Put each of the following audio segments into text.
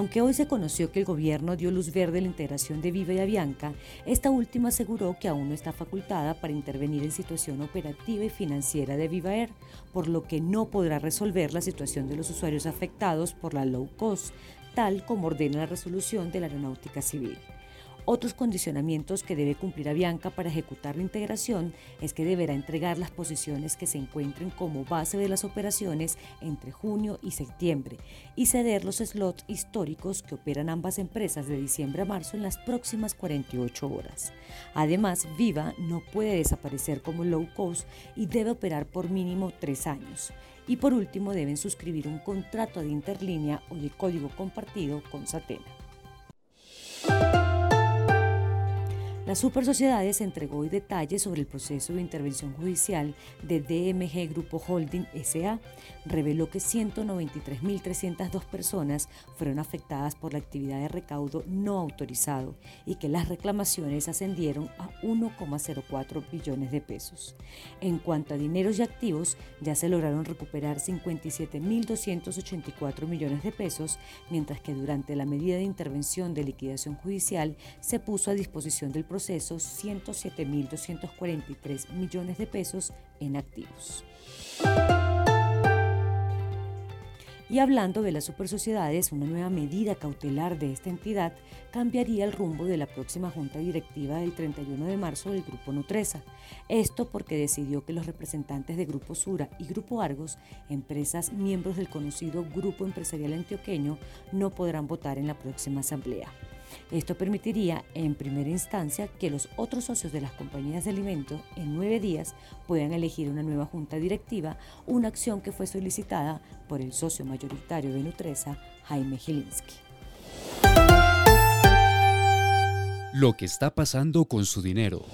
Aunque hoy se conoció que el gobierno dio luz verde a la integración de Viva y Avianca, esta última aseguró que aún no está facultada para intervenir en situación operativa y financiera de Viva Air, por lo que no podrá resolver la situación de los usuarios afectados por la low cost, tal como ordena la resolución de la Aeronáutica Civil. Otros condicionamientos que debe cumplir Avianca para ejecutar la integración es que deberá entregar las posiciones que se encuentren como base de las operaciones entre junio y septiembre y ceder los slots históricos que operan ambas empresas de diciembre a marzo en las próximas 48 horas. Además, Viva no puede desaparecer como low cost y debe operar por mínimo tres años. Y por último, deben suscribir un contrato de interlínea o de código compartido con Satena. La Supersociedades entregó hoy detalles sobre el proceso de intervención judicial de DMG Grupo Holding SA. Reveló que 193.302 personas fueron afectadas por la actividad de recaudo no autorizado y que las reclamaciones ascendieron a 1,04 billones de pesos. En cuanto a dineros y activos, ya se lograron recuperar 57.284 millones de pesos, mientras que durante la medida de intervención de liquidación judicial se puso a disposición del proceso procesos 107.243 millones de pesos en activos. Y hablando de las supersociedades, una nueva medida cautelar de esta entidad cambiaría el rumbo de la próxima junta directiva del 31 de marzo del Grupo Nutresa. Esto porque decidió que los representantes de Grupo Sura y Grupo Argos, empresas miembros del conocido Grupo Empresarial Antioqueño, no podrán votar en la próxima asamblea. Esto permitiría, en primera instancia, que los otros socios de las compañías de alimentos en nueve días puedan elegir una nueva junta directiva, una acción que fue solicitada por el socio mayoritario de Nutresa, Jaime Gilinski. Lo que está pasando con su dinero.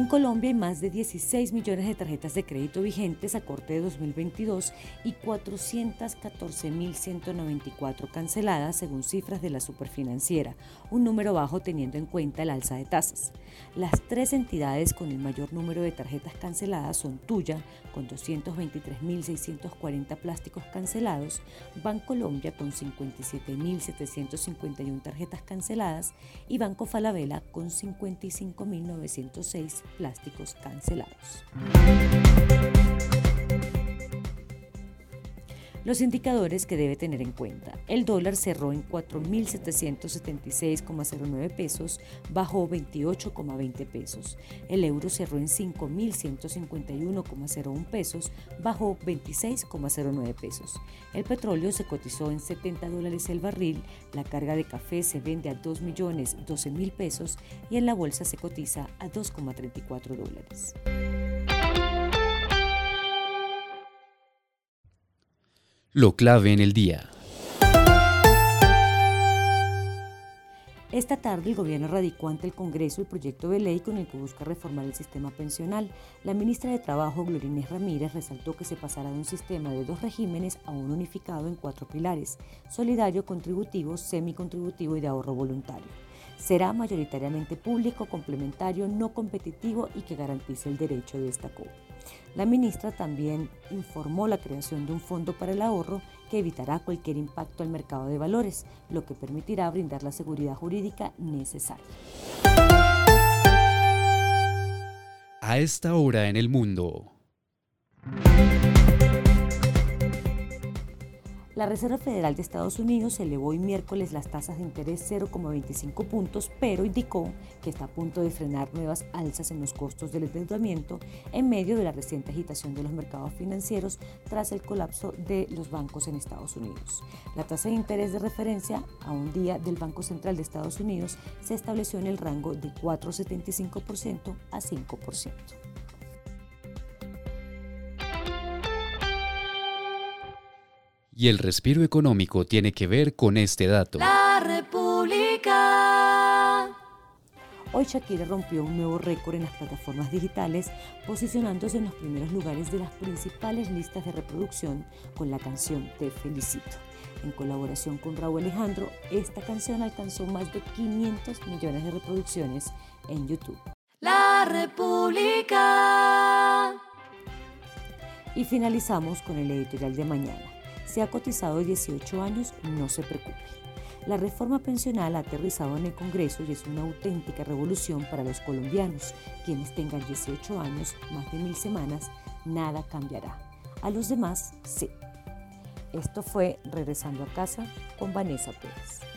En Colombia hay más de 16 millones de tarjetas de crédito vigentes a corte de 2022 y 414.194 canceladas según cifras de la superfinanciera, un número bajo teniendo en cuenta el alza de tasas. Las tres entidades con el mayor número de tarjetas canceladas son Tuya, con 223.640 plásticos cancelados, Bancolombia con 57.751 tarjetas canceladas y Banco Falabella con 55.906 plásticos cancelados. Los indicadores que debe tener en cuenta. El dólar cerró en 4.776,09 pesos, bajó 28,20 pesos. El euro cerró en 5.151,01 pesos, bajó 26,09 pesos. El petróleo se cotizó en 70 dólares el barril, la carga de café se vende a 2.012.000 pesos y en la bolsa se cotiza a 2,34 dólares. Lo clave en el día. Esta tarde el gobierno radicó ante el Congreso el proyecto de ley con el que busca reformar el sistema pensional. La ministra de Trabajo, Glorines Ramírez, resaltó que se pasará de un sistema de dos regímenes a un unificado en cuatro pilares, solidario, contributivo, semicontributivo y de ahorro voluntario. Será mayoritariamente público, complementario, no competitivo y que garantice el derecho, destacó. La ministra también informó la creación de un fondo para el ahorro que evitará cualquier impacto al mercado de valores, lo que permitirá brindar la seguridad jurídica necesaria. A esta hora en el mundo. La Reserva Federal de Estados Unidos elevó hoy miércoles las tasas de interés 0,25 puntos, pero indicó que está a punto de frenar nuevas alzas en los costos del endeudamiento en medio de la reciente agitación de los mercados financieros tras el colapso de los bancos en Estados Unidos. La tasa de interés de referencia a un día del Banco Central de Estados Unidos se estableció en el rango de 4,75% a 5%. Y el respiro económico tiene que ver con este dato. La República. Hoy Shakira rompió un nuevo récord en las plataformas digitales, posicionándose en los primeros lugares de las principales listas de reproducción con la canción Te Felicito. En colaboración con Raúl Alejandro, esta canción alcanzó más de 500 millones de reproducciones en YouTube. La República. Y finalizamos con el editorial de mañana. Se ha cotizado 18 años, no se preocupe. La reforma pensional ha aterrizado en el Congreso y es una auténtica revolución para los colombianos. Quienes tengan 18 años, más de mil semanas, nada cambiará. A los demás, sí. Esto fue Regresando a casa con Vanessa Pérez.